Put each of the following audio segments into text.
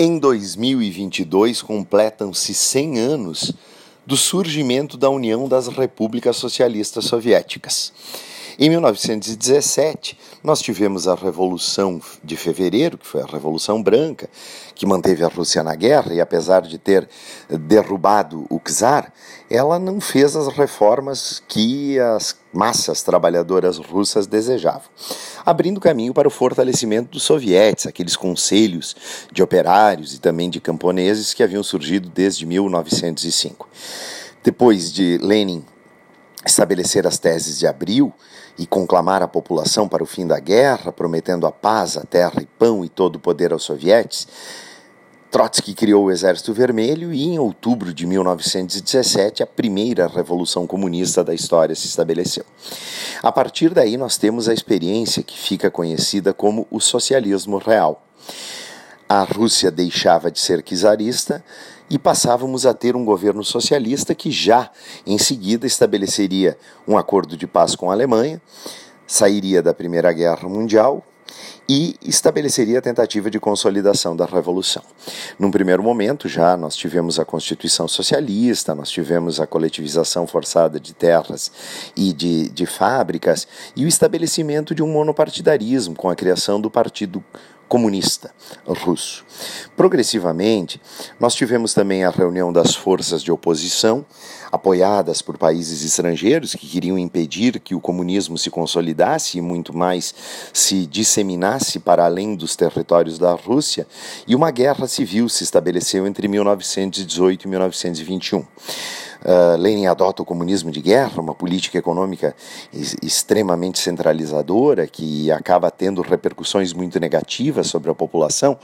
Em 2022 completam-se 100 anos do surgimento da União das Repúblicas Socialistas Soviéticas. Em 1917, nós tivemos a Revolução de Fevereiro, que foi a Revolução Branca, que manteve a Rússia na guerra e, apesar de ter derrubado o czar, ela não fez as reformas que as massas trabalhadoras russas desejavam, abrindo caminho para o fortalecimento dos sovietes, aqueles conselhos de operários e também de camponeses que haviam surgido desde 1905. Depois de Lenin estabelecer as teses de abril e conclamar a população para o fim da guerra, prometendo a paz, a terra e pão e todo o poder aos sovietes, Trotsky criou o Exército Vermelho e, em outubro de 1917, a primeira revolução comunista da história se estabeleceu. A partir daí, nós temos a experiência que fica conhecida como o socialismo real. A Rússia deixava de ser czarista e passávamos a ter um governo socialista que já em seguida estabeleceria um acordo de paz com a Alemanha, sairia da Primeira Guerra Mundial e estabeleceria a tentativa de consolidação da revolução. Num primeiro momento, já nós tivemos a Constituição Socialista, nós tivemos a coletivização forçada de terras e de, de fábricas e o estabelecimento de um monopartidarismo com a criação do Partido comunista russo. Progressivamente, nós tivemos também a reunião das forças de oposição, apoiadas por países estrangeiros que queriam impedir que o comunismo se consolidasse e muito mais se disseminasse para além dos territórios da Rússia, e uma guerra civil se estabeleceu entre 1918 e 1921. Uh, Lenin adota o comunismo de guerra, uma política econômica extremamente centralizadora que acaba tendo repercussões muito negativas sobre a população,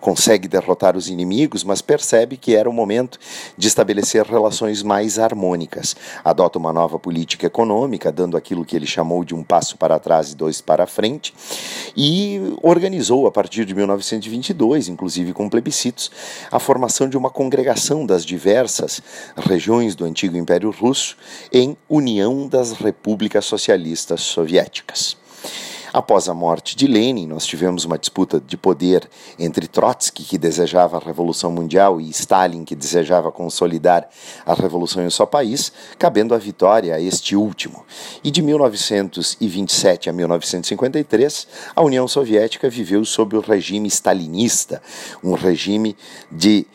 consegue derrotar os inimigos, mas percebe que era o momento de estabelecer relações mais harmônicas. Adota uma nova política econômica, dando aquilo que ele chamou de um passo para trás e dois para frente, e organizou, a partir de 1922, inclusive com plebiscitos, a formação de uma congregação das diversas regiões do do antigo Império Russo em União das Repúblicas Socialistas Soviéticas. Após a morte de Lenin, nós tivemos uma disputa de poder entre Trotsky, que desejava a Revolução Mundial, e Stalin, que desejava consolidar a revolução em seu país, cabendo a vitória a este último. E de 1927 a 1953, a União Soviética viveu sob o regime stalinista, um regime de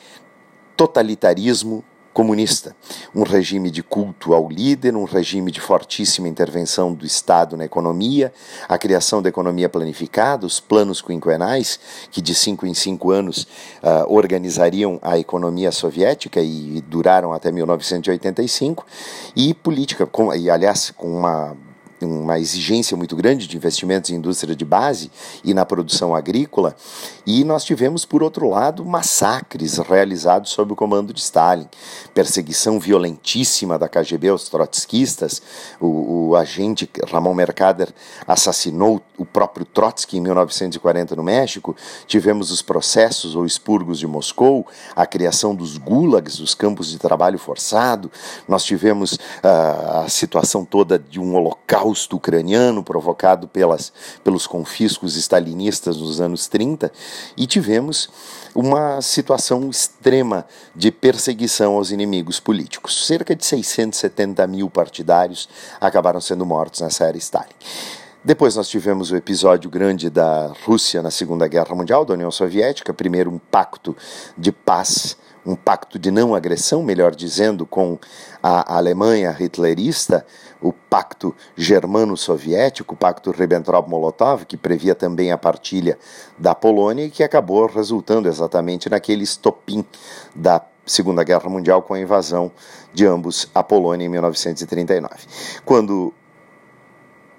totalitarismo comunista, um regime de culto ao líder, um regime de fortíssima intervenção do Estado na economia, a criação da economia planificada, os planos quinquenais, que de cinco em cinco anos uh, organizariam a economia soviética e duraram até 1985, e política, com, e aliás, com uma uma exigência muito grande de investimentos em indústria de base e na produção agrícola, e nós tivemos, por outro lado, massacres realizados sob o comando de Stalin, perseguição violentíssima da KGB aos trotskistas, o, o agente Ramon Mercader assassinou o próprio Trotsky em 1940 no México, tivemos os processos ou expurgos de Moscou, a criação dos gulags, os campos de trabalho forçado, nós tivemos uh, a situação toda de um holocausto holocausto ucraniano provocado pelas, pelos confiscos stalinistas nos anos 30 e tivemos uma situação extrema de perseguição aos inimigos políticos. Cerca de 670 mil partidários acabaram sendo mortos nessa era Stalin. Depois nós tivemos o episódio grande da Rússia na Segunda Guerra Mundial, da União Soviética, primeiro um pacto de paz um pacto de não agressão, melhor dizendo, com a Alemanha hitlerista, o pacto germano-soviético, o pacto Ribbentrop-Molotov, que previa também a partilha da Polônia e que acabou resultando exatamente naquele estopim da Segunda Guerra Mundial com a invasão de ambos a Polônia em 1939. Quando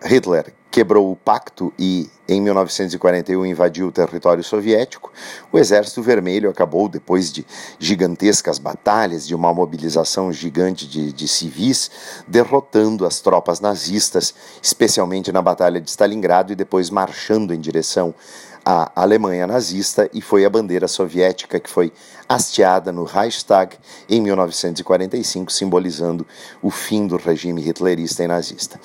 Hitler quebrou o pacto e, em 1941, invadiu o território soviético, o Exército Vermelho acabou, depois de gigantescas batalhas, de uma mobilização gigante de, de civis, derrotando as tropas nazistas, especialmente na Batalha de Stalingrado, e depois marchando em direção à Alemanha nazista, e foi a bandeira soviética que foi hasteada no Reichstag em 1945, simbolizando o fim do regime hitlerista e nazista.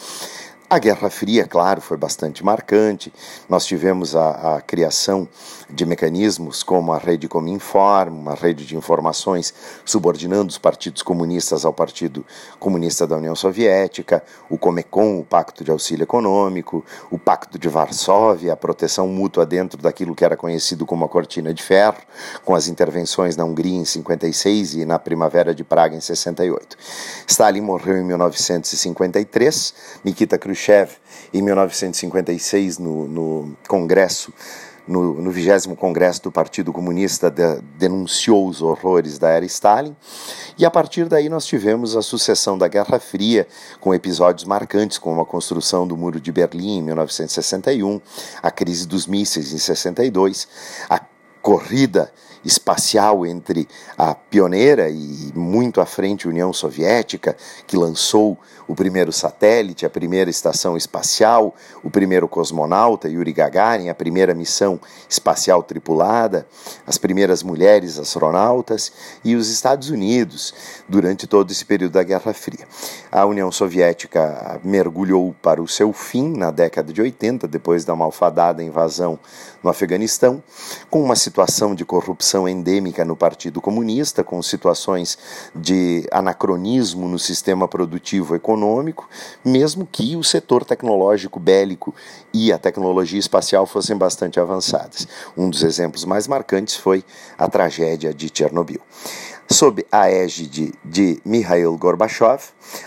A Guerra Fria, claro, foi bastante marcante. Nós tivemos a, a criação de mecanismos como a rede Cominform, uma rede de informações subordinando os partidos comunistas ao Partido Comunista da União Soviética, o Comecon, o Pacto de Auxílio Econômico, o Pacto de Varsóvia, a proteção mútua dentro daquilo que era conhecido como a Cortina de Ferro, com as intervenções na Hungria em 56 e na Primavera de Praga em 68. Stalin morreu em 1953, Nikita Khrushchev Khrushchev, em 1956, no, no Congresso, no, no 20 Congresso do Partido Comunista, de, denunciou os horrores da era Stalin. E a partir daí nós tivemos a sucessão da Guerra Fria, com episódios marcantes, como a construção do Muro de Berlim em 1961, a crise dos mísseis em 62, a corrida espacial entre a pioneira e muito à frente União Soviética, que lançou o primeiro satélite, a primeira estação espacial, o primeiro cosmonauta, Yuri Gagarin, a primeira missão espacial tripulada, as primeiras mulheres astronautas e os Estados Unidos durante todo esse período da Guerra Fria. A União Soviética mergulhou para o seu fim na década de 80, depois da malfadada invasão no Afeganistão, com uma situação de endêmica no Partido Comunista, com situações de anacronismo no sistema produtivo econômico, mesmo que o setor tecnológico bélico e a tecnologia espacial fossem bastante avançadas. Um dos exemplos mais marcantes foi a tragédia de Chernobyl. Sob a égide de Mikhail Gorbachev,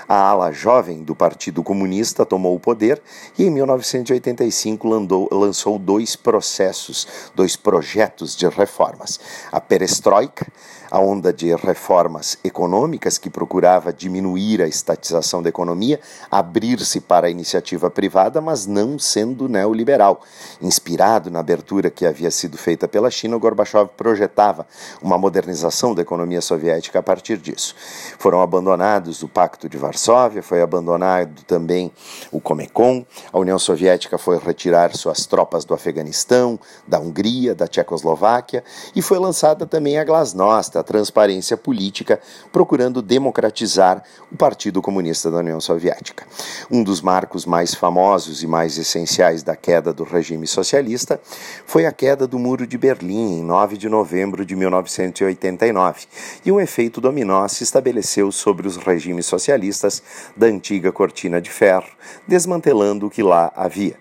a ala jovem do Partido Comunista tomou o poder e, em 1985, landou, lançou dois processos, dois projetos de reformas: a Perestroika, a onda de reformas econômicas que procurava diminuir a estatização da economia, abrir-se para a iniciativa privada, mas não sendo neoliberal. Inspirado na abertura que havia sido feita pela China, Gorbachev projetava uma modernização da economia soviética a partir disso. Foram abandonados o Pacto de Varsóvia, foi abandonado também o Comecon, a União Soviética foi retirar suas tropas do Afeganistão, da Hungria, da Tchecoslováquia e foi lançada também a Glasnost, a transparência política, procurando democratizar o Partido Comunista da União Soviética. Um dos marcos mais famosos e mais essenciais da queda do regime socialista foi a queda do Muro de Berlim, em 9 de novembro de 1989, e um efeito dominó se estabeleceu sobre os regimes socialistas da antiga cortina de ferro, desmantelando o que lá havia.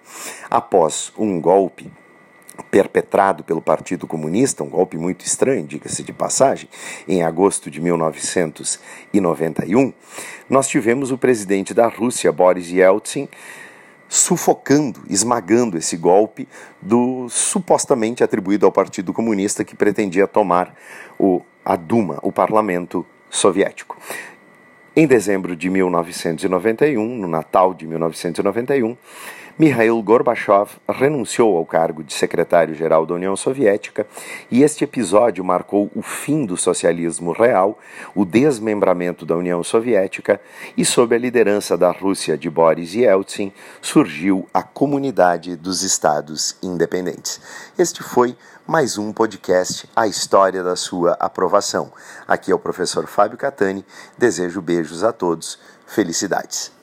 Após um golpe perpetrado pelo Partido Comunista, um golpe muito estranho, diga-se de passagem, em agosto de 1991, nós tivemos o presidente da Rússia, Boris Yeltsin, sufocando, esmagando esse golpe do supostamente atribuído ao Partido Comunista que pretendia tomar o, a Duma, o parlamento soviético. Em dezembro de 1991, no Natal de 1991, Mikhail Gorbachev renunciou ao cargo de secretário-geral da União Soviética e este episódio marcou o fim do socialismo real, o desmembramento da União Soviética e, sob a liderança da Rússia de Boris Yeltsin, surgiu a Comunidade dos Estados Independentes. Este foi mais um podcast A História da Sua Aprovação. Aqui é o professor Fábio Catani. Desejo beijos a todos. Felicidades.